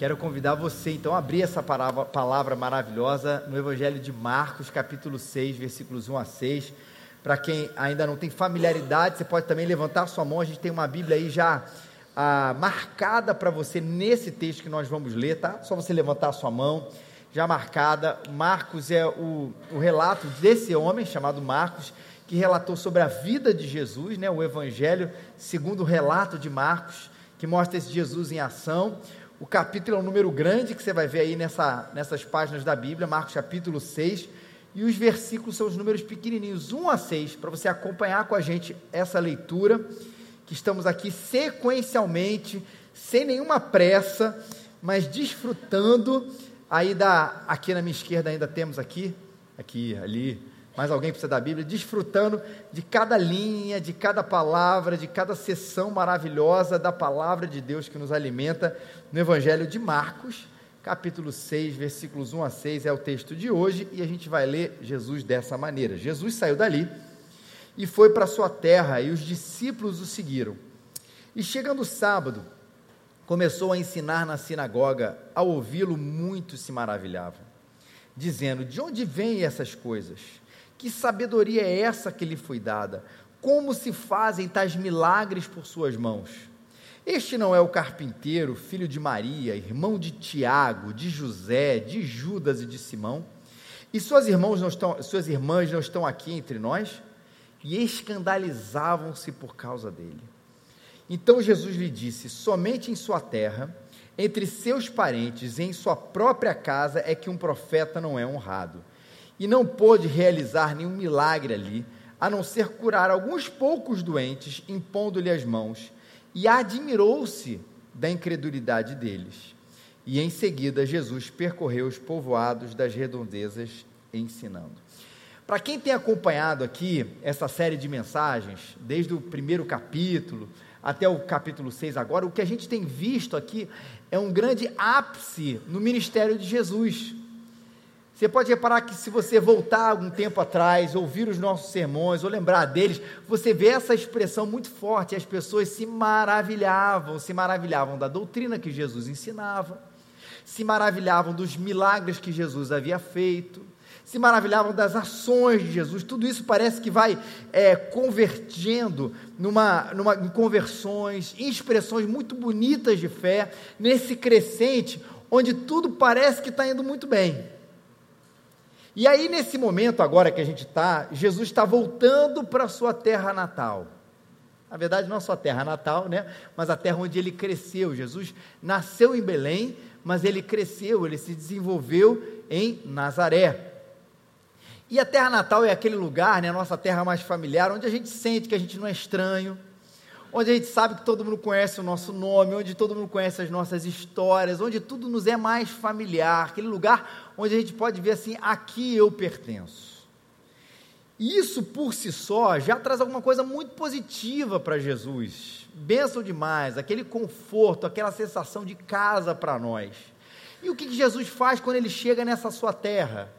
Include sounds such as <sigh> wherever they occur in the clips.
Quero convidar você então a abrir essa palavra, palavra maravilhosa no Evangelho de Marcos, capítulo 6, versículos 1 a 6. Para quem ainda não tem familiaridade, você pode também levantar sua mão. A gente tem uma Bíblia aí já ah, marcada para você nesse texto que nós vamos ler, tá? Só você levantar sua mão, já marcada. Marcos é o, o relato desse homem chamado Marcos, que relatou sobre a vida de Jesus, né? O Evangelho segundo o relato de Marcos, que mostra esse Jesus em ação. O capítulo é um número grande que você vai ver aí nessa, nessas páginas da Bíblia, Marcos capítulo 6, e os versículos são os números pequenininhos, 1 a 6, para você acompanhar com a gente essa leitura, que estamos aqui sequencialmente, sem nenhuma pressa, mas desfrutando. Aí da, aqui na minha esquerda ainda temos aqui, aqui, ali, mais alguém precisa da Bíblia, desfrutando de cada linha, de cada palavra, de cada sessão maravilhosa da palavra de Deus que nos alimenta no Evangelho de Marcos, capítulo 6, versículos 1 a 6 é o texto de hoje e a gente vai ler Jesus dessa maneira. Jesus saiu dali e foi para sua terra e os discípulos o seguiram. E chegando o sábado, começou a ensinar na sinagoga. Ao ouvi-lo, muitos se maravilhavam, dizendo: De onde vêm essas coisas? Que sabedoria é essa que lhe foi dada? Como se fazem tais milagres por suas mãos? Este não é o carpinteiro, filho de Maria, irmão de Tiago, de José, de Judas e de Simão? E suas irmãs não estão, suas irmãs não estão aqui entre nós? E escandalizavam-se por causa dele. Então Jesus lhe disse: Somente em sua terra, entre seus parentes e em sua própria casa é que um profeta não é honrado e não pôde realizar nenhum milagre ali, a não ser curar alguns poucos doentes, impondo-lhe as mãos, e admirou-se da incredulidade deles. E em seguida Jesus percorreu os povoados das redondezas ensinando. Para quem tem acompanhado aqui essa série de mensagens, desde o primeiro capítulo até o capítulo 6 agora, o que a gente tem visto aqui é um grande ápice no ministério de Jesus. Você pode reparar que se você voltar algum tempo atrás, ouvir os nossos sermões ou lembrar deles, você vê essa expressão muito forte. As pessoas se maravilhavam, se maravilhavam da doutrina que Jesus ensinava, se maravilhavam dos milagres que Jesus havia feito, se maravilhavam das ações de Jesus. Tudo isso parece que vai é, convergendo numa, numa, em conversões, em expressões muito bonitas de fé, nesse crescente, onde tudo parece que está indo muito bem. E aí, nesse momento agora que a gente está, Jesus está voltando para a sua terra natal. Na verdade, não a sua terra natal, né? Mas a terra onde ele cresceu. Jesus nasceu em Belém, mas ele cresceu, ele se desenvolveu em Nazaré. E a terra natal é aquele lugar, né, a nossa terra mais familiar, onde a gente sente que a gente não é estranho, onde a gente sabe que todo mundo conhece o nosso nome, onde todo mundo conhece as nossas histórias, onde tudo nos é mais familiar, aquele lugar onde a gente pode ver assim: aqui eu pertenço. E isso por si só já traz alguma coisa muito positiva para Jesus. Benção demais, aquele conforto, aquela sensação de casa para nós. E o que Jesus faz quando ele chega nessa sua terra?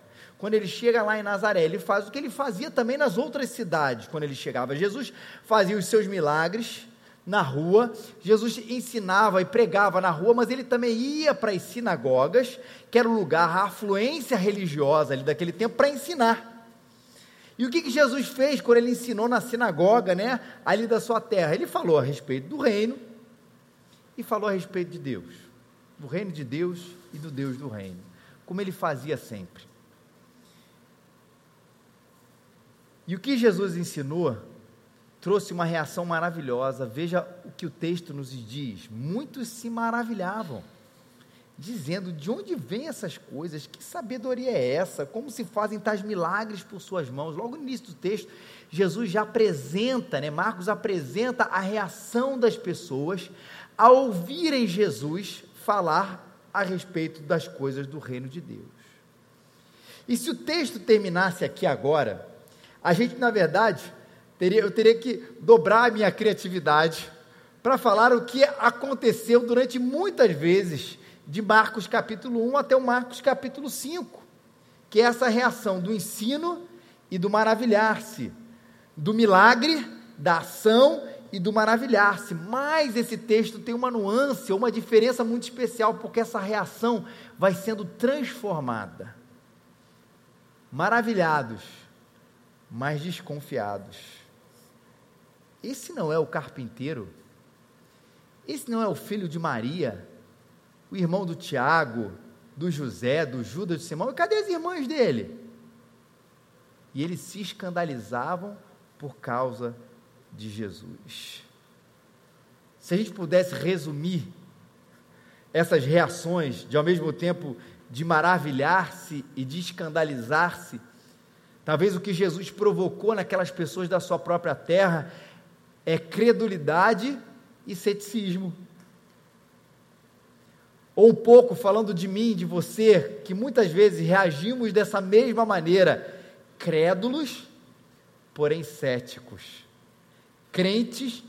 quando ele chega lá em Nazaré, ele faz o que ele fazia também nas outras cidades, quando ele chegava. Jesus fazia os seus milagres na rua, Jesus ensinava e pregava na rua, mas ele também ia para as sinagogas, que era o lugar, a afluência religiosa ali daquele tempo, para ensinar. E o que, que Jesus fez quando ele ensinou na sinagoga, né, ali da sua terra? Ele falou a respeito do reino e falou a respeito de Deus, do reino de Deus e do Deus do reino, como ele fazia sempre. E o que Jesus ensinou trouxe uma reação maravilhosa. Veja o que o texto nos diz. Muitos se maravilhavam, dizendo: de onde vêm essas coisas? Que sabedoria é essa? Como se fazem tais milagres por suas mãos? Logo no início do texto, Jesus já apresenta, né? Marcos apresenta a reação das pessoas ao ouvirem Jesus falar a respeito das coisas do reino de Deus. E se o texto terminasse aqui agora, a gente, na verdade, teria, eu teria que dobrar a minha criatividade para falar o que aconteceu durante muitas vezes, de Marcos capítulo 1 até o Marcos capítulo 5, que é essa reação do ensino e do maravilhar-se, do milagre, da ação e do maravilhar-se. Mas esse texto tem uma nuance, uma diferença muito especial, porque essa reação vai sendo transformada. Maravilhados, mas desconfiados. Esse não é o carpinteiro? Esse não é o filho de Maria, o irmão do Tiago, do José, do Judas, de Simão? E cadê as irmãs dele? E eles se escandalizavam por causa de Jesus. Se a gente pudesse resumir essas reações, de ao mesmo tempo de maravilhar-se e de escandalizar-se, talvez o que Jesus provocou naquelas pessoas da sua própria terra é credulidade e ceticismo. Ou um pouco falando de mim, de você, que muitas vezes reagimos dessa mesma maneira, crédulos, porém céticos. Crentes,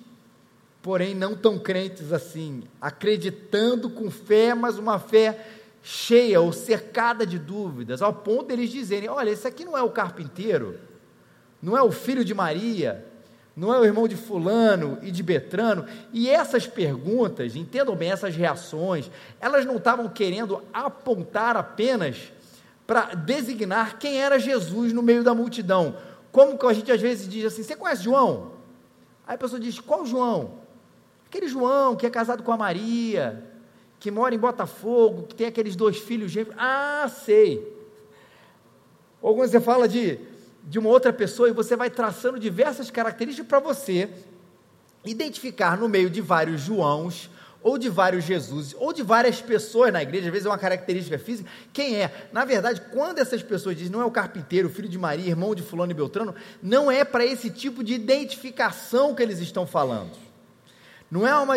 porém não tão crentes assim, acreditando com fé, mas uma fé cheia ou cercada de dúvidas, ao ponto deles dizerem: olha, esse aqui não é o carpinteiro, não é o filho de Maria, não é o irmão de Fulano e de Betrano. E essas perguntas, entendam bem, essas reações, elas não estavam querendo apontar apenas para designar quem era Jesus no meio da multidão. Como que a gente às vezes diz assim: você conhece João? Aí a pessoa diz: qual João? Aquele João que é casado com a Maria, que mora em Botafogo, que tem aqueles dois filhos gêmeos. Ah, sei. Ou quando você fala de, de uma outra pessoa e você vai traçando diversas características para você identificar no meio de vários Joãos ou de vários Jesus, ou de várias pessoas na igreja, às vezes é uma característica física, quem é? Na verdade, quando essas pessoas dizem, não é o carpinteiro, filho de Maria, irmão de fulano e beltrano, não é para esse tipo de identificação que eles estão falando. Não é uma,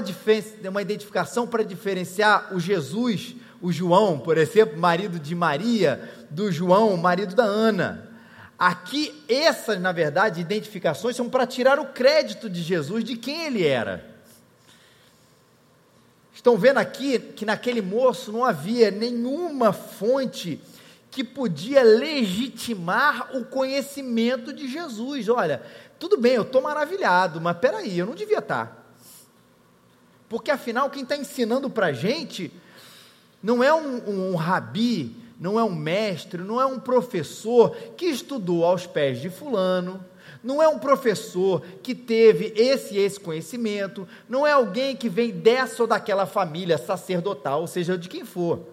uma identificação para diferenciar o Jesus, o João, por exemplo, marido de Maria, do João, marido da Ana. Aqui, essas, na verdade, identificações são para tirar o crédito de Jesus de quem ele era. Estão vendo aqui que naquele moço não havia nenhuma fonte que podia legitimar o conhecimento de Jesus. Olha, tudo bem, eu estou maravilhado, mas peraí, eu não devia estar. Tá. Porque afinal, quem está ensinando para a gente não é um, um, um rabi, não é um mestre, não é um professor que estudou aos pés de Fulano não é um professor que teve esse e esse conhecimento, não é alguém que vem dessa ou daquela família sacerdotal, ou seja, de quem for.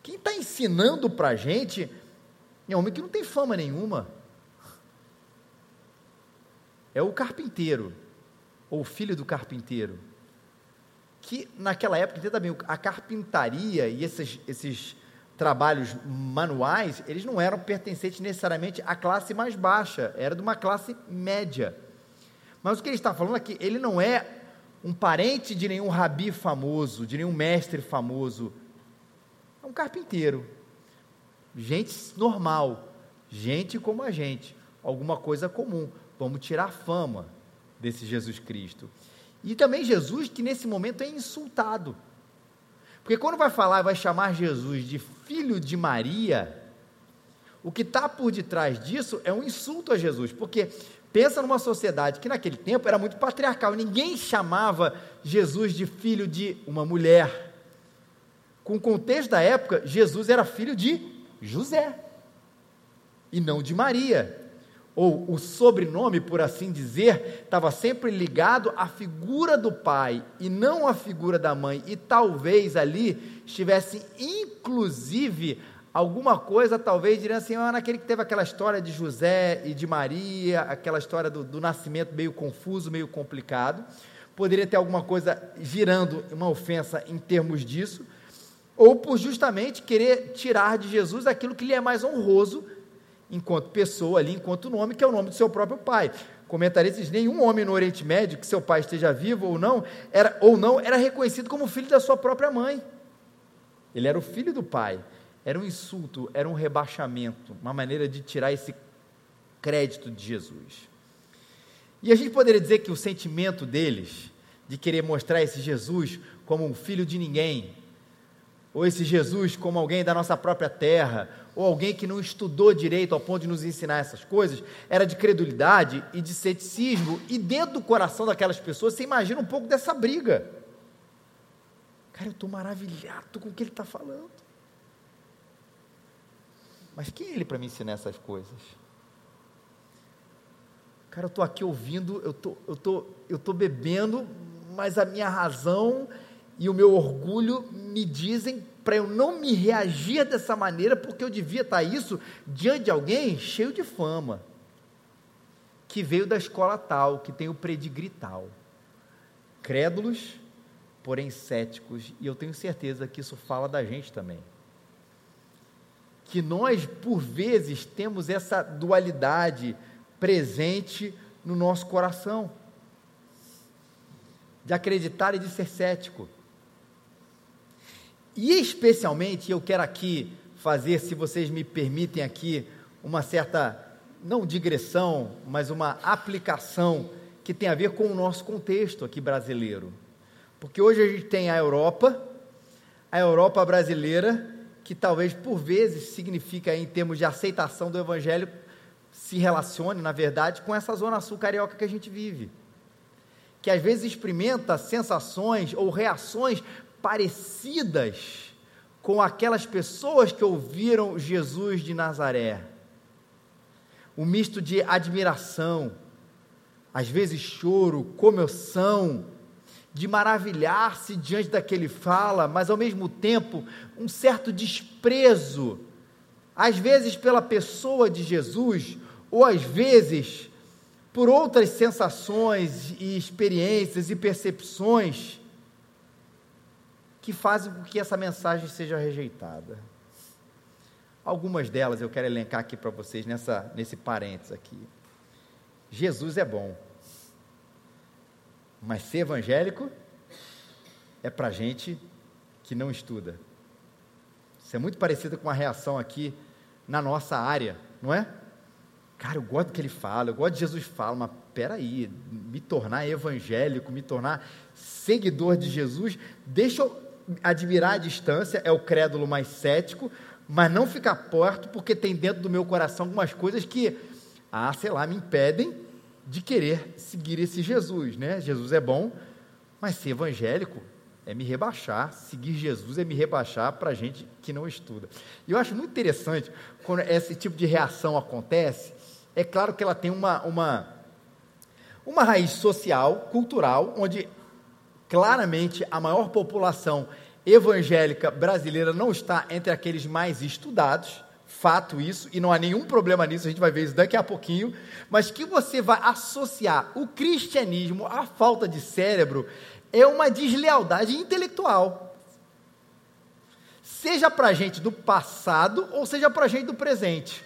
Quem está ensinando para a gente é um homem que não tem fama nenhuma. É o carpinteiro, ou o filho do carpinteiro. Que naquela época, bem, a carpintaria e esses, esses trabalhos manuais, eles não eram pertencentes necessariamente à classe mais baixa, era de uma classe média. Mas o que ele está falando aqui, ele não é um parente de nenhum rabi famoso, de nenhum mestre famoso. É um carpinteiro. Gente normal, gente como a gente, alguma coisa comum. Vamos tirar fama desse Jesus Cristo. E também Jesus que nesse momento é insultado. Porque quando vai falar, vai chamar Jesus de filho de Maria, o que está por detrás disso é um insulto a Jesus, porque pensa numa sociedade que naquele tempo era muito patriarcal, ninguém chamava Jesus de filho de uma mulher. Com o contexto da época, Jesus era filho de José e não de Maria ou o sobrenome, por assim dizer, estava sempre ligado à figura do pai e não à figura da mãe, e talvez ali estivesse inclusive alguma coisa, talvez diriam assim, ah, naquele que teve aquela história de José e de Maria, aquela história do, do nascimento meio confuso, meio complicado, poderia ter alguma coisa girando uma ofensa em termos disso, ou por justamente querer tirar de Jesus aquilo que lhe é mais honroso, enquanto pessoa ali, enquanto nome, que é o nome do seu próprio pai. Comentaristas, nenhum homem no Oriente Médio, que seu pai esteja vivo ou não, era, ou não, era reconhecido como filho da sua própria mãe. Ele era o filho do pai. Era um insulto, era um rebaixamento, uma maneira de tirar esse crédito de Jesus. E a gente poderia dizer que o sentimento deles, de querer mostrar esse Jesus como um filho de ninguém, ou esse Jesus como alguém da nossa própria terra, ou alguém que não estudou direito ao ponto de nos ensinar essas coisas, era de credulidade e de ceticismo, e dentro do coração daquelas pessoas, você imagina um pouco dessa briga. Cara, eu estou maravilhado com o que ele está falando. Mas quem é ele para me ensinar essas coisas? Cara, eu estou aqui ouvindo, eu tô, eu tô, eu tô bebendo, mas a minha razão e o meu orgulho me dizem para eu não me reagir dessa maneira, porque eu devia estar tá isso diante de alguém cheio de fama, que veio da escola tal, que tem o predigri tal. Crédulos, porém céticos, e eu tenho certeza que isso fala da gente também. Que nós, por vezes, temos essa dualidade presente no nosso coração, de acreditar e de ser cético. E especialmente, eu quero aqui fazer, se vocês me permitem aqui, uma certa, não digressão, mas uma aplicação que tem a ver com o nosso contexto aqui brasileiro. Porque hoje a gente tem a Europa, a Europa brasileira, que talvez por vezes significa, em termos de aceitação do Evangelho, se relacione, na verdade, com essa zona sul carioca que a gente vive. Que às vezes experimenta sensações ou reações parecidas com aquelas pessoas que ouviram Jesus de Nazaré. Um misto de admiração, às vezes choro, comoção, de maravilhar-se diante daquele fala, mas ao mesmo tempo um certo desprezo, às vezes pela pessoa de Jesus, ou às vezes por outras sensações e experiências e percepções que fazem com que essa mensagem seja rejeitada. Algumas delas eu quero elencar aqui para vocês nessa, nesse parênteses aqui. Jesus é bom, mas ser evangélico é para gente que não estuda. Isso é muito parecido com a reação aqui na nossa área, não é? Cara, eu gosto do que ele fala, eu gosto de Jesus fala, mas peraí, me tornar evangélico, me tornar seguidor de Jesus, deixa eu admirar a distância, é o crédulo mais cético, mas não ficar perto, porque tem dentro do meu coração algumas coisas que, ah, sei lá, me impedem de querer seguir esse Jesus, né? Jesus é bom, mas ser evangélico é me rebaixar, seguir Jesus é me rebaixar para gente que não estuda. E eu acho muito interessante quando esse tipo de reação acontece, é claro que ela tem uma, uma, uma raiz social, cultural, onde claramente a maior população evangélica brasileira não está entre aqueles mais estudados, fato isso, e não há nenhum problema nisso, a gente vai ver isso daqui a pouquinho, mas que você vai associar o cristianismo à falta de cérebro é uma deslealdade intelectual. Seja para a gente do passado ou seja para a gente do presente.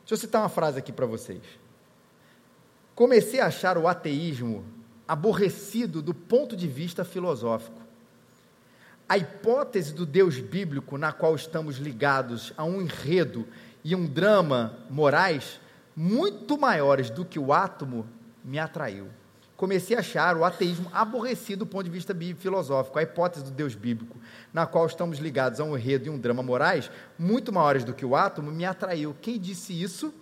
Deixa eu citar uma frase aqui para vocês. Comecei a achar o ateísmo aborrecido do ponto de vista filosófico. A hipótese do Deus bíblico na qual estamos ligados a um enredo e um drama morais muito maiores do que o átomo me atraiu comecei a achar o ateísmo aborrecido do ponto de vista filosófico, a hipótese do Deus bíblico, na qual estamos ligados a um enredo e um drama morais muito maiores do que o átomo, me atraiu. Quem disse isso?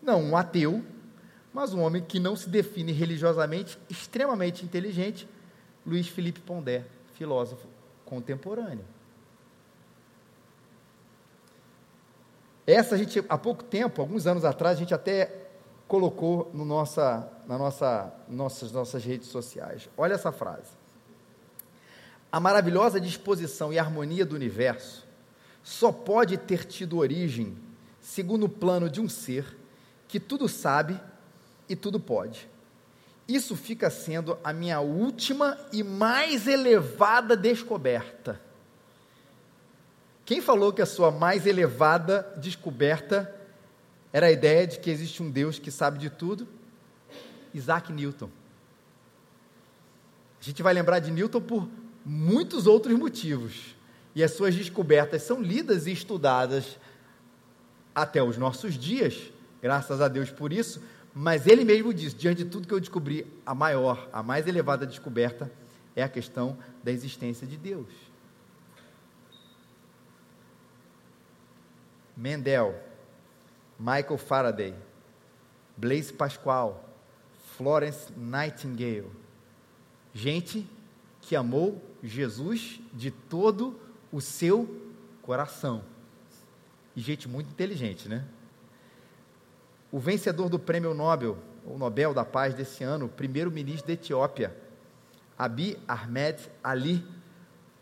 Não um ateu, mas um homem que não se define religiosamente, extremamente inteligente, Luiz Felipe Pondé, filósofo contemporâneo. Essa a gente, há pouco tempo, alguns anos atrás, a gente até colocou no nossa, na nossa, nossas, nossas redes sociais. Olha essa frase. A maravilhosa disposição e harmonia do universo só pode ter tido origem segundo o plano de um ser que tudo sabe e tudo pode. Isso fica sendo a minha última e mais elevada descoberta. Quem falou que a sua mais elevada descoberta era a ideia de que existe um Deus que sabe de tudo. Isaac Newton. A gente vai lembrar de Newton por muitos outros motivos. E as suas descobertas são lidas e estudadas até os nossos dias, graças a Deus por isso. Mas ele mesmo disse: diante de tudo que eu descobri, a maior, a mais elevada descoberta é a questão da existência de Deus. Mendel, Michael Faraday, Blaise Pascal, Florence Nightingale, gente que amou Jesus de todo o seu coração. E gente muito inteligente, né? O vencedor do prêmio Nobel, o Nobel da Paz desse ano, primeiro-ministro da Etiópia, Abiy Ahmed Ali,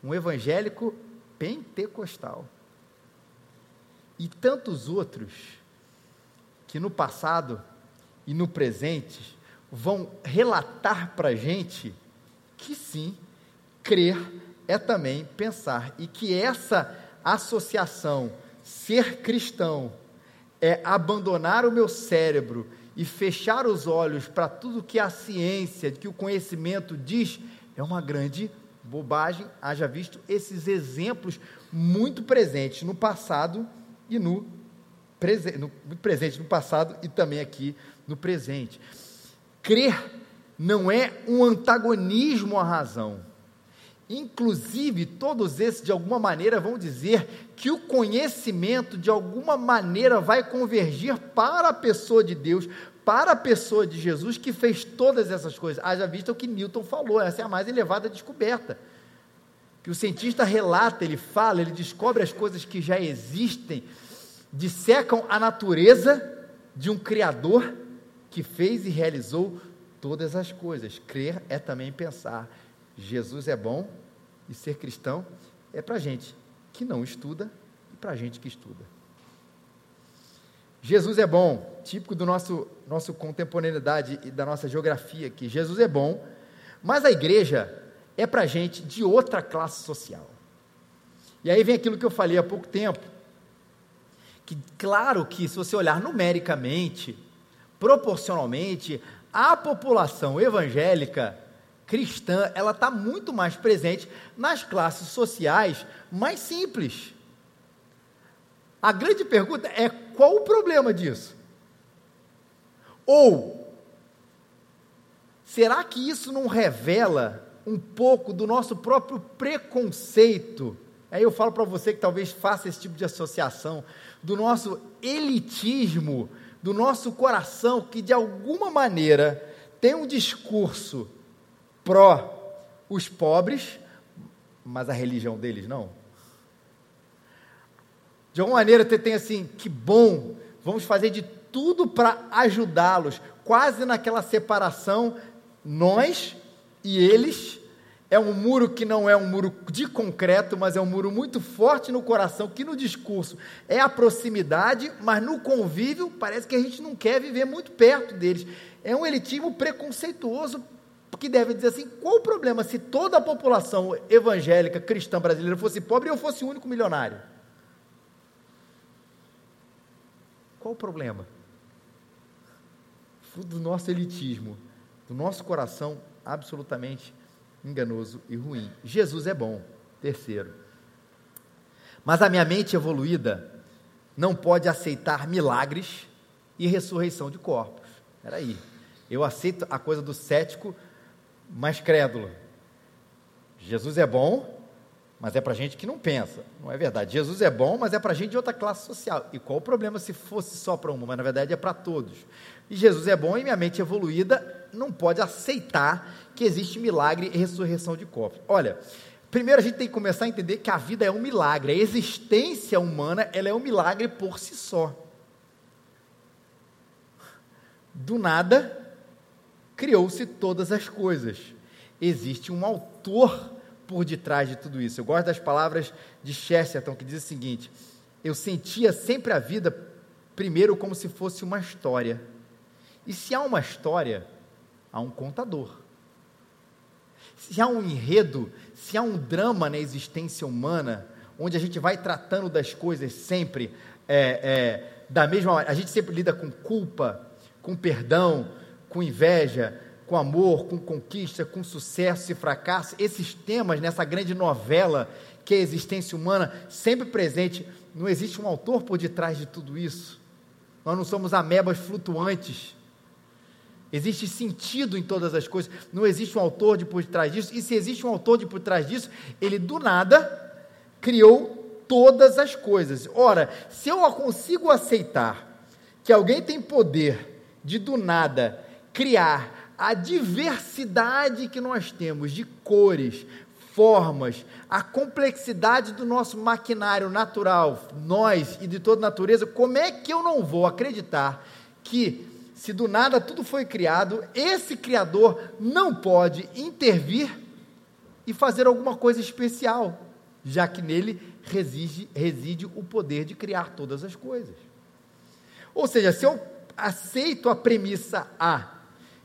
um evangélico pentecostal. E tantos outros que no passado e no presente vão relatar para a gente que sim, crer é também pensar e que essa associação, ser cristão, é abandonar o meu cérebro e fechar os olhos para tudo que a ciência, que o conhecimento diz, é uma grande bobagem. Haja visto esses exemplos muito presentes no passado e no no, muito presente no passado e também aqui no presente. Crer não é um antagonismo à razão. Inclusive, todos esses, de alguma maneira, vão dizer que o conhecimento, de alguma maneira, vai convergir para a pessoa de Deus, para a pessoa de Jesus, que fez todas essas coisas. Haja visto o que Newton falou, essa é a mais elevada descoberta. Que o cientista relata, ele fala, ele descobre as coisas que já existem, dissecam a natureza de um Criador que fez e realizou todas as coisas. Crer é também pensar Jesus é bom e ser cristão é para gente que não estuda e para gente que estuda. Jesus é bom, típico do nosso nosso contemporaneidade e da nossa geografia aqui. Jesus é bom, mas a igreja é para gente de outra classe social. E aí vem aquilo que eu falei há pouco tempo, que claro que se você olhar numericamente, proporcionalmente, a população evangélica cristã, ela está muito mais presente nas classes sociais mais simples. A grande pergunta é qual o problema disso? Ou será que isso não revela um pouco do nosso próprio preconceito? Aí eu falo para você que talvez faça esse tipo de associação do nosso elitismo, do nosso coração que de alguma maneira tem um discurso pró os pobres, mas a religião deles não. De alguma maneira você tem assim, que bom, vamos fazer de tudo para ajudá-los, quase naquela separação, nós e eles. É um muro que não é um muro de concreto, mas é um muro muito forte no coração, que no discurso é a proximidade, mas no convívio parece que a gente não quer viver muito perto deles. É um elitismo preconceituoso que deve dizer assim: qual o problema se toda a população evangélica cristã brasileira fosse pobre e eu fosse o único milionário? Qual o problema? Do nosso elitismo, do nosso coração absolutamente enganoso e ruim. Jesus é bom. Terceiro. Mas a minha mente evoluída não pode aceitar milagres e ressurreição de corpos. Espera aí. Eu aceito a coisa do cético mais crédulo. Jesus é bom, mas é para gente que não pensa. Não é verdade. Jesus é bom, mas é para gente de outra classe social. E qual o problema se fosse só para uma? Mas na verdade é para todos. E Jesus é bom e minha mente evoluída não pode aceitar que existe milagre e ressurreição de corpos. Olha, primeiro a gente tem que começar a entender que a vida é um milagre. A existência humana ela é um milagre por si só. Do nada, criou-se todas as coisas. Existe um autor por detrás de tudo isso. Eu gosto das palavras de Chesterton, que diz o seguinte: Eu sentia sempre a vida, primeiro, como se fosse uma história. E se há uma história, há um contador. Se há um enredo, se há um drama na existência humana, onde a gente vai tratando das coisas sempre é, é, da mesma maneira, a gente sempre lida com culpa, com perdão, com inveja, com amor, com conquista, com sucesso e fracasso, esses temas nessa grande novela que é a existência humana, sempre presente, não existe um autor por detrás de tudo isso. Nós não somos amebas flutuantes Existe sentido em todas as coisas. Não existe um autor de por trás disso. E se existe um autor de por trás disso, ele do nada criou todas as coisas. Ora, se eu consigo aceitar que alguém tem poder de do nada criar a diversidade que nós temos de cores, formas, a complexidade do nosso maquinário natural, nós e de toda natureza, como é que eu não vou acreditar que, se do nada tudo foi criado, esse Criador não pode intervir e fazer alguma coisa especial, já que nele reside, reside o poder de criar todas as coisas? Ou seja, se eu aceito a premissa A,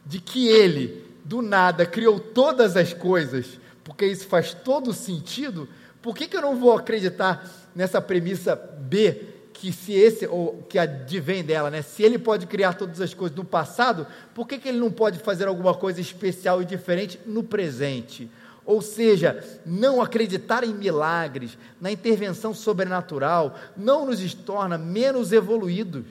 de que ele, do nada, criou todas as coisas, porque isso faz todo sentido, por que, que eu não vou acreditar nessa premissa B, que se esse, ou que advém dela, né? Se ele pode criar todas as coisas no passado, por que, que ele não pode fazer alguma coisa especial e diferente no presente? Ou seja, não acreditar em milagres, na intervenção sobrenatural, não nos torna menos evoluídos,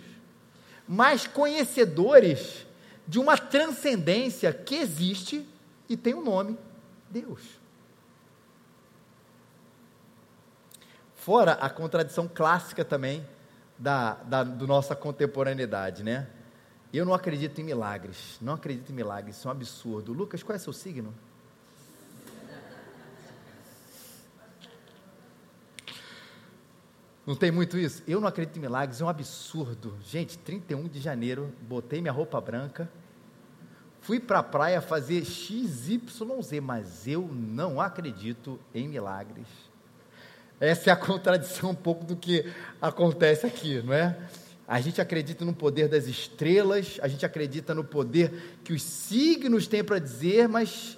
mas conhecedores de uma transcendência que existe e tem um nome: Deus. Fora a contradição clássica também da, da do nossa contemporaneidade, né? Eu não acredito em milagres, não acredito em milagres, isso é um absurdo. Lucas, qual é seu signo? Não tem muito isso? Eu não acredito em milagres, é um absurdo. Gente, 31 de janeiro, botei minha roupa branca, fui para a praia fazer XYZ, mas eu não acredito em milagres. Essa é a <laughs> contradição um pouco do que acontece aqui, não é? A gente acredita no poder das estrelas, a gente acredita no poder que os signos têm para dizer, mas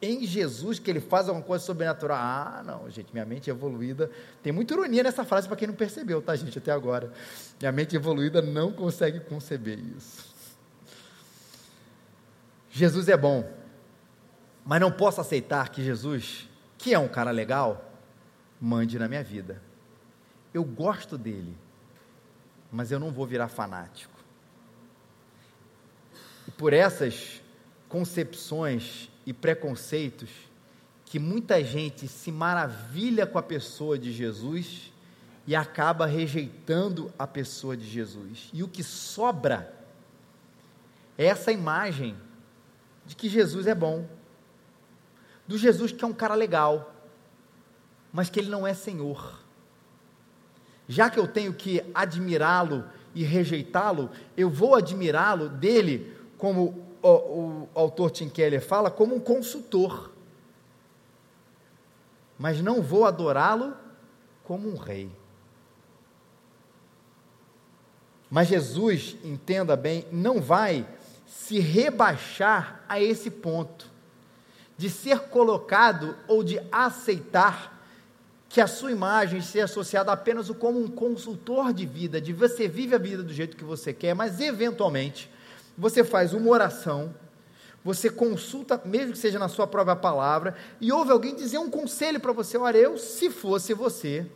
em Jesus que ele faz alguma coisa sobrenatural. Ah, não, gente, minha mente evoluída. Tem muita ironia nessa frase para quem não percebeu, tá, gente, até agora. Minha mente evoluída não consegue conceber isso. Jesus é bom, mas não posso aceitar que Jesus, que é um cara legal, mande na minha vida. Eu gosto dele, mas eu não vou virar fanático. E por essas concepções e preconceitos que muita gente se maravilha com a pessoa de Jesus e acaba rejeitando a pessoa de Jesus. E o que sobra é essa imagem de que Jesus é bom, do Jesus que é um cara legal, mas que ele não é Senhor. Já que eu tenho que admirá-lo e rejeitá-lo, eu vou admirá-lo dele como o, o autor Tim Keller fala, como um consultor. Mas não vou adorá-lo como um rei. Mas Jesus, entenda bem, não vai se rebaixar a esse ponto de ser colocado ou de aceitar que a sua imagem seja associada apenas como um consultor de vida, de você vive a vida do jeito que você quer, mas eventualmente você faz uma oração, você consulta, mesmo que seja na sua própria palavra, e ouve alguém dizer um conselho para você: olha, eu, se fosse você,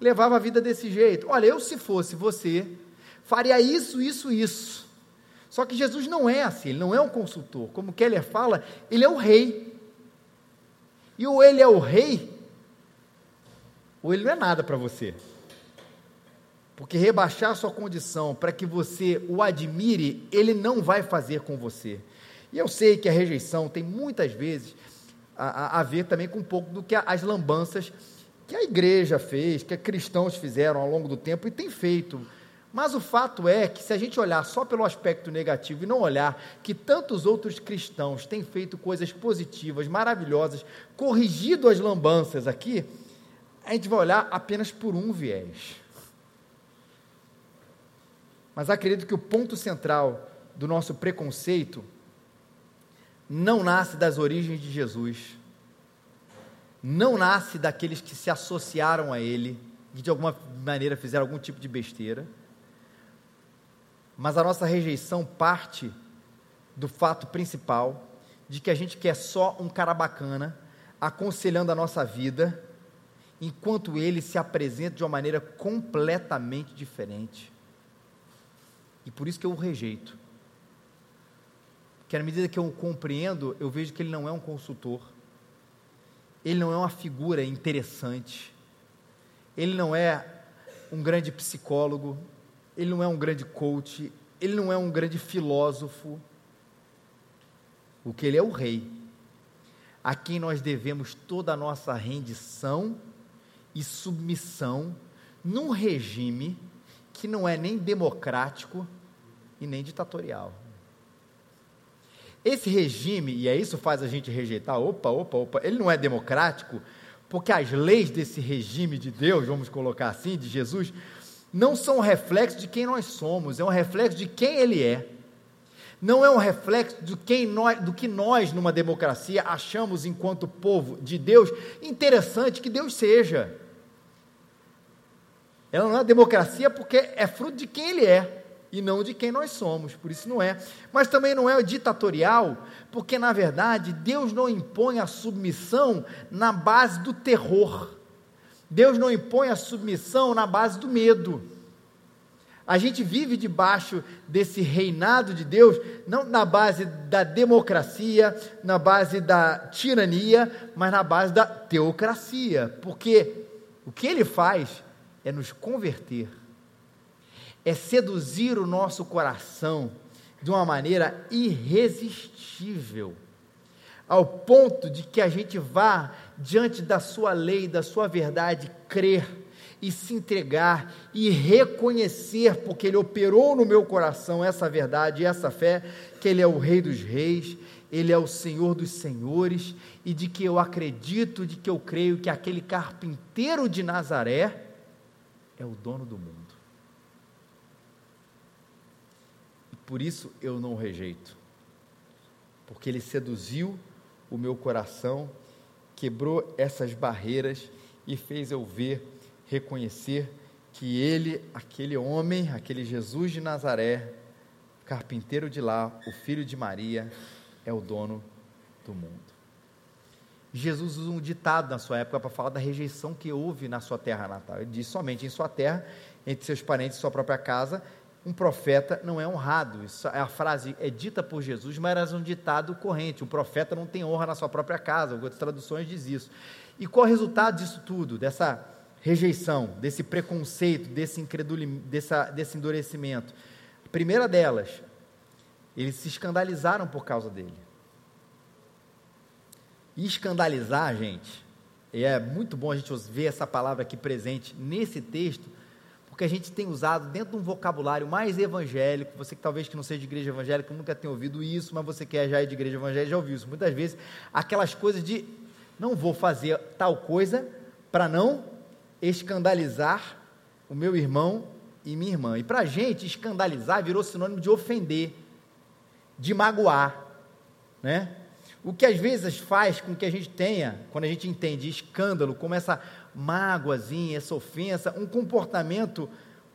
levava a vida desse jeito. Olha, eu, se fosse você, faria isso, isso, isso. Só que Jesus não é assim, ele não é um consultor. Como Keller fala, ele é o rei. E ou ele é o rei, ou ele não é nada para você. Porque rebaixar sua condição para que você o admire, ele não vai fazer com você. E eu sei que a rejeição tem muitas vezes a, a, a ver também com um pouco do que as lambanças que a igreja fez, que cristãos fizeram ao longo do tempo e tem feito. Mas o fato é que se a gente olhar só pelo aspecto negativo e não olhar que tantos outros cristãos têm feito coisas positivas, maravilhosas, corrigido as lambanças aqui, a gente vai olhar apenas por um viés. Mas acredito que o ponto central do nosso preconceito não nasce das origens de Jesus, não nasce daqueles que se associaram a Ele, que de alguma maneira fizeram algum tipo de besteira, mas a nossa rejeição parte do fato principal de que a gente quer só um cara bacana aconselhando a nossa vida, enquanto ele se apresenta de uma maneira completamente diferente. E por isso que eu o rejeito. que à medida que eu compreendo, eu vejo que ele não é um consultor, ele não é uma figura interessante, ele não é um grande psicólogo, ele não é um grande coach, ele não é um grande filósofo. O que ele é o rei, a quem nós devemos toda a nossa rendição e submissão num regime que não é nem democrático e nem ditatorial. Esse regime, e é isso faz a gente rejeitar, opa, opa, opa, ele não é democrático, porque as leis desse regime de Deus, vamos colocar assim, de Jesus, não são reflexo de quem nós somos, é um reflexo de quem ele é. Não é um reflexo do, quem nós, do que nós, numa democracia, achamos enquanto povo de Deus interessante que Deus seja. Ela não é democracia porque é fruto de quem ele é e não de quem nós somos, por isso não é. Mas também não é ditatorial, porque na verdade Deus não impõe a submissão na base do terror. Deus não impõe a submissão na base do medo. A gente vive debaixo desse reinado de Deus, não na base da democracia, na base da tirania, mas na base da teocracia, porque o que ele faz é nos converter é seduzir o nosso coração de uma maneira irresistível, ao ponto de que a gente vá diante da sua lei, da sua verdade, crer e se entregar e reconhecer, porque Ele operou no meu coração essa verdade e essa fé, que Ele é o Rei dos Reis, Ele é o Senhor dos Senhores, e de que eu acredito, de que eu creio que aquele carpinteiro de Nazaré é o dono do mundo. Por isso eu não o rejeito, porque ele seduziu o meu coração, quebrou essas barreiras e fez eu ver, reconhecer que ele, aquele homem, aquele Jesus de Nazaré, carpinteiro de lá, o filho de Maria, é o dono do mundo. Jesus usa um ditado na sua época para falar da rejeição que houve na sua terra natal. Ele diz: somente em sua terra, entre seus parentes e sua própria casa, um profeta não é honrado. Isso, a frase é dita por Jesus, mas era um ditado corrente. O profeta não tem honra na sua própria casa. Outras traduções diz isso. E qual é o resultado disso tudo? Dessa rejeição, desse preconceito, desse, dessa, desse endurecimento? A primeira delas, eles se escandalizaram por causa dele. E escandalizar, gente, é muito bom a gente ver essa palavra aqui presente nesse texto, porque a gente tem usado dentro de um vocabulário mais evangélico, você que talvez que não seja de igreja evangélica nunca tenha ouvido isso, mas você que é já é de igreja evangélica já ouviu isso. Muitas vezes aquelas coisas de não vou fazer tal coisa para não escandalizar o meu irmão e minha irmã. E para a gente, escandalizar virou sinônimo de ofender, de magoar, né? O que às vezes faz com que a gente tenha, quando a gente entende escândalo, como essa mágoazinha, essa ofensa, um comportamento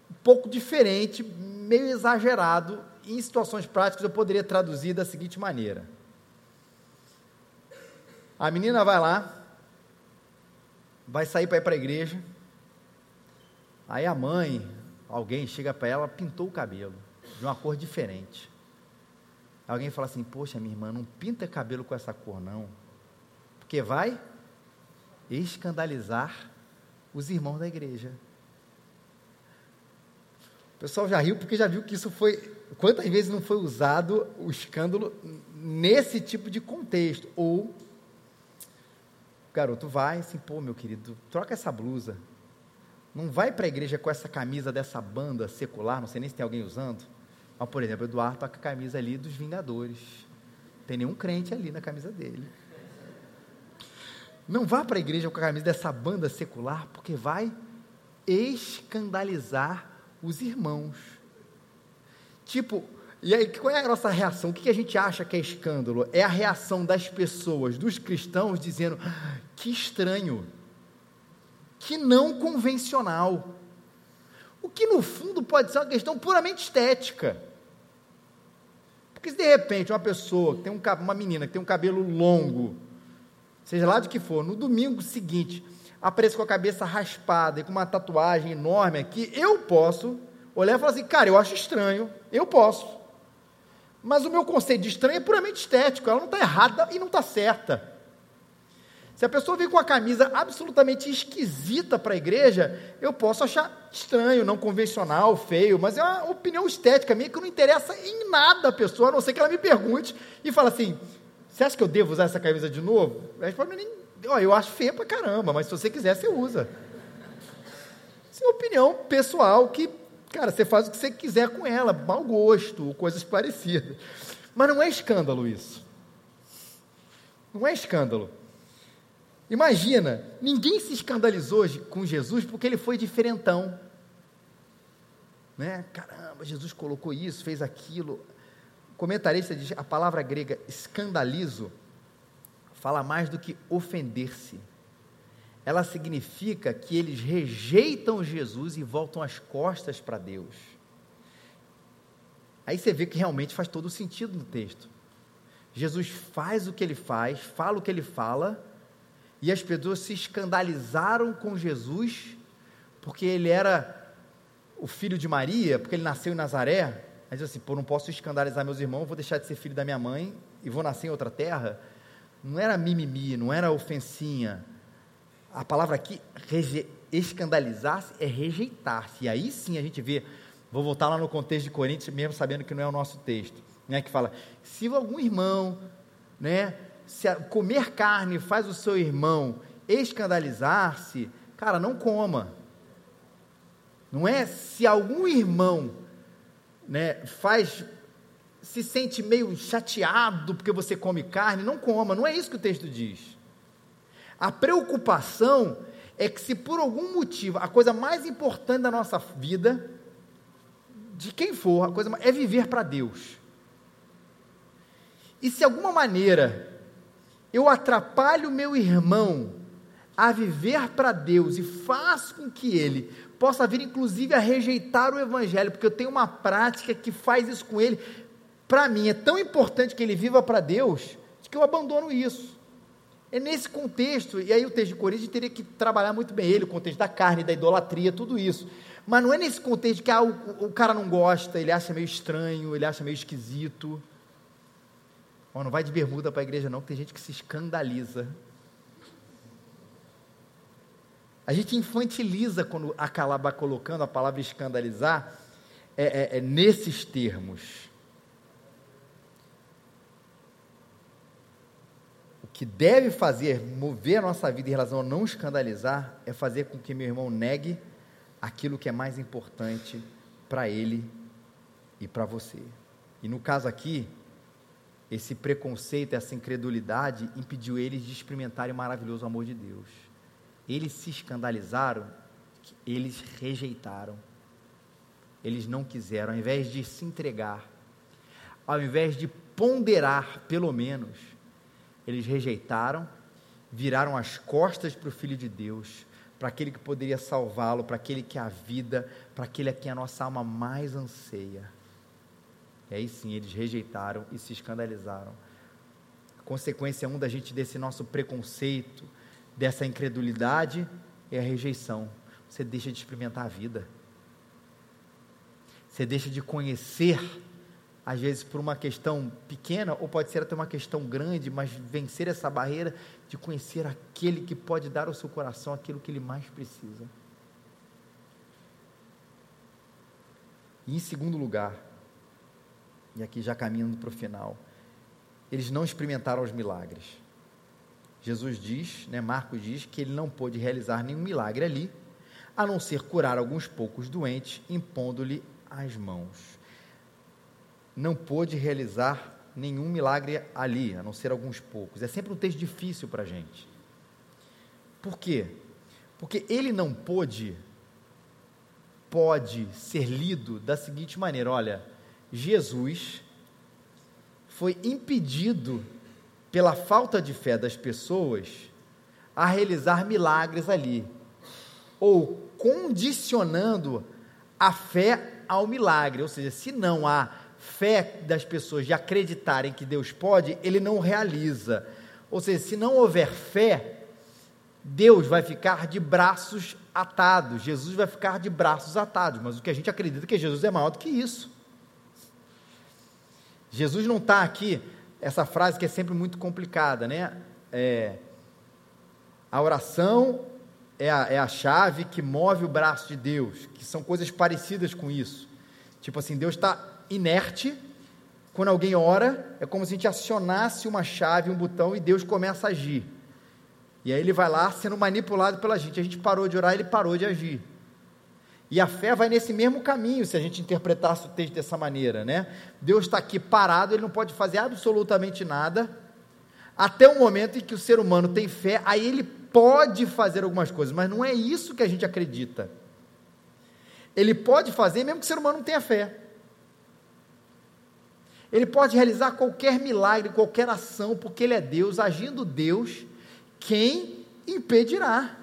um pouco diferente, meio exagerado, em situações práticas eu poderia traduzir da seguinte maneira: a menina vai lá, vai sair para ir para a igreja, aí a mãe, alguém chega para ela, pintou o cabelo de uma cor diferente. Alguém fala assim: Poxa, minha irmã, não pinta cabelo com essa cor, não, porque vai escandalizar os irmãos da igreja. O pessoal já riu porque já viu que isso foi. Quantas vezes não foi usado o escândalo nesse tipo de contexto? Ou o garoto vai assim, pô, meu querido, troca essa blusa. Não vai para a igreja com essa camisa dessa banda secular, não sei nem se tem alguém usando. Mas, por exemplo, o Eduardo está com a camisa ali dos Vingadores. Não tem nenhum crente ali na camisa dele. Não vá para a igreja com a camisa dessa banda secular, porque vai escandalizar os irmãos. Tipo, e aí qual é a nossa reação? O que a gente acha que é escândalo? É a reação das pessoas, dos cristãos, dizendo: ah, que estranho, que não convencional. O que no fundo pode ser uma questão puramente estética. Porque se de repente uma pessoa, tem um, uma menina que tem um cabelo longo, seja lá de que for, no domingo seguinte, apareça com a cabeça raspada e com uma tatuagem enorme aqui, eu posso olhar e falar assim, cara, eu acho estranho, eu posso. Mas o meu conceito de estranho é puramente estético, ela não está errada e não está certa. Se a pessoa vem com a camisa absolutamente esquisita para a igreja, eu posso achar estranho, não convencional, feio, mas é uma opinião estética minha que não interessa em nada a pessoa, a não ser que ela me pergunte e fale assim: você acha que eu devo usar essa camisa de novo? ó, eu acho feia pra caramba, mas se você quiser, você usa. Isso é uma opinião pessoal que, cara, você faz o que você quiser com ela, mau gosto, coisas parecidas. Mas não é escândalo isso. Não é escândalo. Imagina, ninguém se escandalizou com Jesus porque ele foi diferentão. Né? Caramba, Jesus colocou isso, fez aquilo. Comentarista diz a palavra grega escandalizo fala mais do que ofender-se. Ela significa que eles rejeitam Jesus e voltam as costas para Deus. Aí você vê que realmente faz todo sentido no texto. Jesus faz o que ele faz, fala o que ele fala, e as pessoas se escandalizaram com Jesus, porque ele era o filho de Maria, porque ele nasceu em Nazaré. Mas assim, pô, não posso escandalizar meus irmãos, vou deixar de ser filho da minha mãe e vou nascer em outra terra. Não era mimimi, não era ofensinha. A palavra aqui, escandalizar-se, é rejeitar-se. E aí sim a gente vê, vou voltar lá no contexto de Coríntios, mesmo sabendo que não é o nosso texto, né, que fala, se algum irmão, né, se comer carne faz o seu irmão escandalizar-se, cara, não coma. Não é se algum irmão né, faz se sente meio chateado porque você come carne, não coma. Não é isso que o texto diz. A preocupação é que se por algum motivo a coisa mais importante da nossa vida, de quem for, a coisa é viver para Deus. E se alguma maneira eu atrapalho meu irmão a viver para Deus e faço com que ele possa vir, inclusive, a rejeitar o Evangelho, porque eu tenho uma prática que faz isso com ele, para mim é tão importante que ele viva para Deus, que eu abandono isso. É nesse contexto, e aí o texto de Coríntios teria que trabalhar muito bem ele, o contexto da carne, da idolatria, tudo isso. Mas não é nesse contexto que ah, o, o cara não gosta, ele acha meio estranho, ele acha meio esquisito. Oh, não vai de bermuda para a igreja, não, que tem gente que se escandaliza. A gente infantiliza quando acaba colocando a palavra escandalizar é, é, é nesses termos. O que deve fazer, mover a nossa vida em relação a não escandalizar, é fazer com que meu irmão negue aquilo que é mais importante para ele e para você. E no caso aqui, esse preconceito, essa incredulidade impediu eles de experimentarem o maravilhoso amor de Deus. Eles se escandalizaram, eles rejeitaram. Eles não quiseram, ao invés de se entregar, ao invés de ponderar, pelo menos, eles rejeitaram, viraram as costas para o Filho de Deus, para aquele que poderia salvá-lo, para aquele que é a vida, para aquele a quem a nossa alma mais anseia. E aí sim eles rejeitaram e se escandalizaram. A consequência um da gente desse nosso preconceito, dessa incredulidade, é a rejeição. Você deixa de experimentar a vida. Você deixa de conhecer, às vezes por uma questão pequena, ou pode ser até uma questão grande, mas vencer essa barreira de conhecer aquele que pode dar ao seu coração aquilo que ele mais precisa. E em segundo lugar, e aqui já caminhando para o final, eles não experimentaram os milagres. Jesus diz, né, Marcos diz, que ele não pôde realizar nenhum milagre ali, a não ser curar alguns poucos doentes, impondo-lhe as mãos. Não pôde realizar nenhum milagre ali, a não ser alguns poucos. É sempre um texto difícil para a gente. Por quê? Porque ele não pôde, pode ser lido da seguinte maneira: olha, Jesus foi impedido pela falta de fé das pessoas a realizar milagres ali, ou condicionando a fé ao milagre, ou seja, se não há fé das pessoas de acreditarem que Deus pode, ele não realiza. Ou seja, se não houver fé, Deus vai ficar de braços atados, Jesus vai ficar de braços atados, mas o que a gente acredita é que Jesus é maior do que isso. Jesus não está aqui, essa frase que é sempre muito complicada, né? É, a oração é a, é a chave que move o braço de Deus, que são coisas parecidas com isso. Tipo assim, Deus está inerte, quando alguém ora, é como se a gente acionasse uma chave, um botão, e Deus começa a agir. E aí ele vai lá sendo manipulado pela gente. A gente parou de orar, ele parou de agir. E a fé vai nesse mesmo caminho, se a gente interpretasse o texto dessa maneira, né? Deus está aqui parado, ele não pode fazer absolutamente nada, até o momento em que o ser humano tem fé, aí ele pode fazer algumas coisas, mas não é isso que a gente acredita. Ele pode fazer mesmo que o ser humano não tenha fé. Ele pode realizar qualquer milagre, qualquer ação, porque Ele é Deus, agindo Deus, quem impedirá?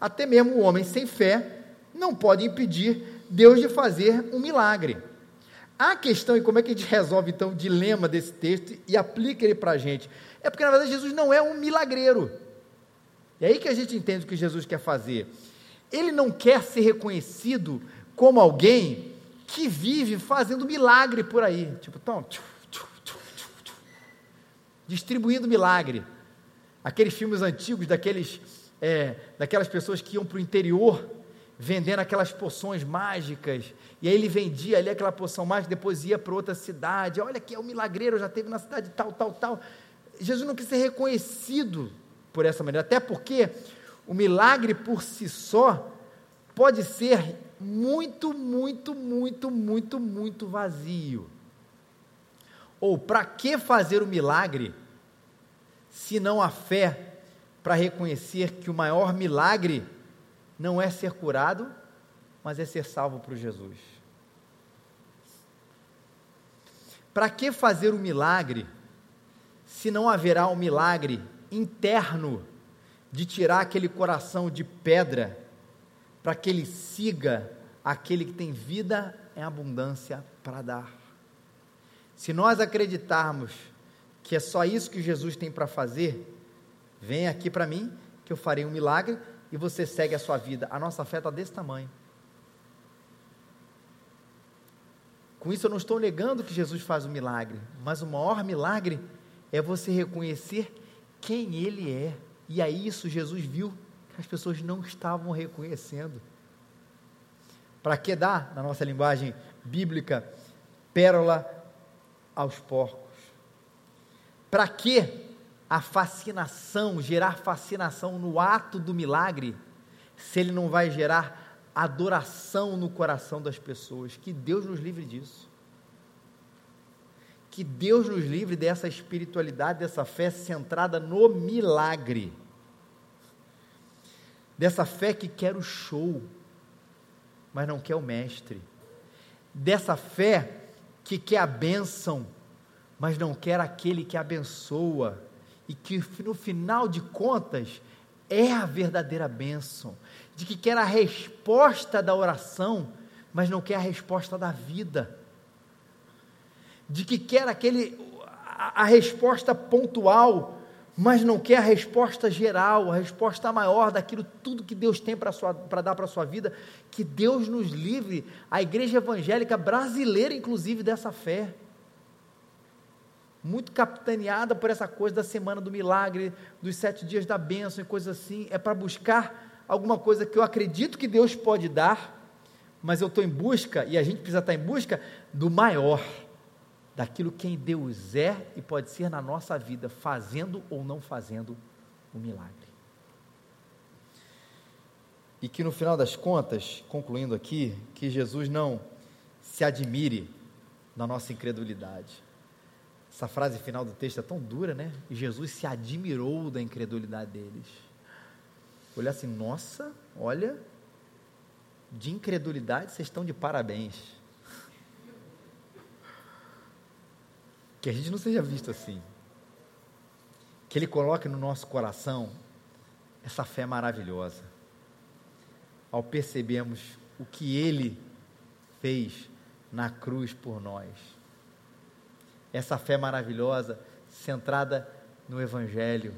Até mesmo o homem sem fé não pode impedir Deus de fazer um milagre. A questão e como é que a gente resolve então o dilema desse texto e aplica ele para a gente? É porque na verdade Jesus não é um milagreiro. É aí que a gente entende o que Jesus quer fazer. Ele não quer ser reconhecido como alguém que vive fazendo milagre por aí. Tipo, tão, distribuindo milagre. Aqueles filmes antigos daqueles, é, daquelas pessoas que iam para o interior vendendo aquelas poções mágicas. E aí ele vendia ali aquela poção mágica, depois ia para outra cidade. Olha que é o milagreiro, já teve na cidade tal, tal, tal. Jesus não quis ser reconhecido por essa maneira, até porque o milagre por si só pode ser muito, muito, muito, muito, muito vazio. Ou para que fazer o milagre se não a fé para reconhecer que o maior milagre não é ser curado, mas é ser salvo por Jesus? Para que fazer o milagre se não haverá um milagre interno de tirar aquele coração de pedra para que ele siga aquele que tem vida em abundância para dar. Se nós acreditarmos que é só isso que Jesus tem para fazer, vem aqui para mim que eu farei um milagre e você segue a sua vida. A nossa fé está desse tamanho. Com isso eu não estou negando que Jesus faz um milagre, mas o maior milagre é você reconhecer quem Ele é. E aí isso Jesus viu as pessoas não estavam reconhecendo. Para que dar, na nossa linguagem bíblica, pérola aos porcos? Para que a fascinação, gerar fascinação no ato do milagre, se ele não vai gerar adoração no coração das pessoas? Que Deus nos livre disso. Que Deus nos livre dessa espiritualidade, dessa fé centrada no milagre dessa fé que quer o show, mas não quer o mestre, dessa fé que quer a bênção, mas não quer aquele que abençoa, e que no final de contas é a verdadeira bênção, de que quer a resposta da oração, mas não quer a resposta da vida, de que quer aquele a, a resposta pontual, mas não quer a resposta geral, a resposta maior daquilo tudo que Deus tem para dar para a sua vida, que Deus nos livre, a igreja evangélica brasileira, inclusive, dessa fé. Muito capitaneada por essa coisa da semana do milagre, dos sete dias da bênção e coisas assim, é para buscar alguma coisa que eu acredito que Deus pode dar, mas eu estou em busca, e a gente precisa estar em busca do maior daquilo quem Deus é e pode ser na nossa vida, fazendo ou não fazendo o milagre. E que no final das contas, concluindo aqui, que Jesus não se admire da nossa incredulidade. Essa frase final do texto é tão dura, né? E Jesus se admirou da incredulidade deles. Olha assim, nossa, olha, de incredulidade vocês estão de parabéns. que a gente não seja visto assim. Que Ele coloque no nosso coração essa fé maravilhosa. Ao percebermos o que Ele fez na cruz por nós. Essa fé maravilhosa, centrada no Evangelho,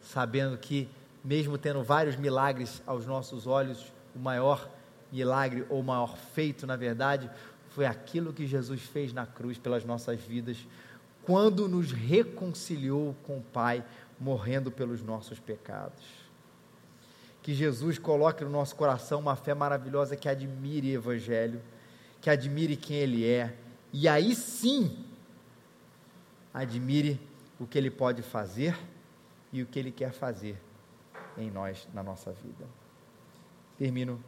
sabendo que, mesmo tendo vários milagres aos nossos olhos, o maior milagre ou o maior feito, na verdade, foi aquilo que Jesus fez na cruz pelas nossas vidas, quando nos reconciliou com o Pai, morrendo pelos nossos pecados. Que Jesus coloque no nosso coração uma fé maravilhosa que admire o Evangelho, que admire quem Ele é, e aí sim, admire o que Ele pode fazer e o que Ele quer fazer em nós, na nossa vida. Termino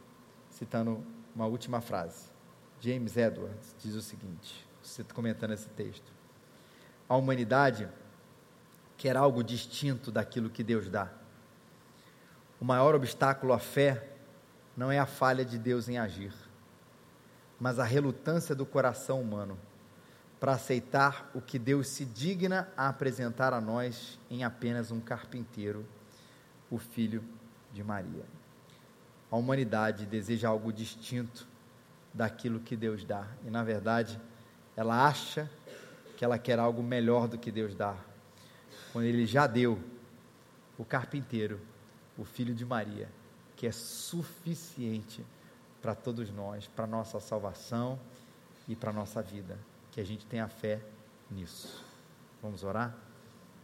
citando uma última frase. James Edwards diz o seguinte, comentando esse texto: A humanidade quer algo distinto daquilo que Deus dá. O maior obstáculo à fé não é a falha de Deus em agir, mas a relutância do coração humano para aceitar o que Deus se digna a apresentar a nós em apenas um carpinteiro, o filho de Maria. A humanidade deseja algo distinto daquilo que Deus dá, e na verdade, ela acha que ela quer algo melhor do que Deus dá, quando Ele já deu o carpinteiro, o filho de Maria, que é suficiente para todos nós, para nossa salvação e para nossa vida que a gente tenha fé nisso. Vamos orar?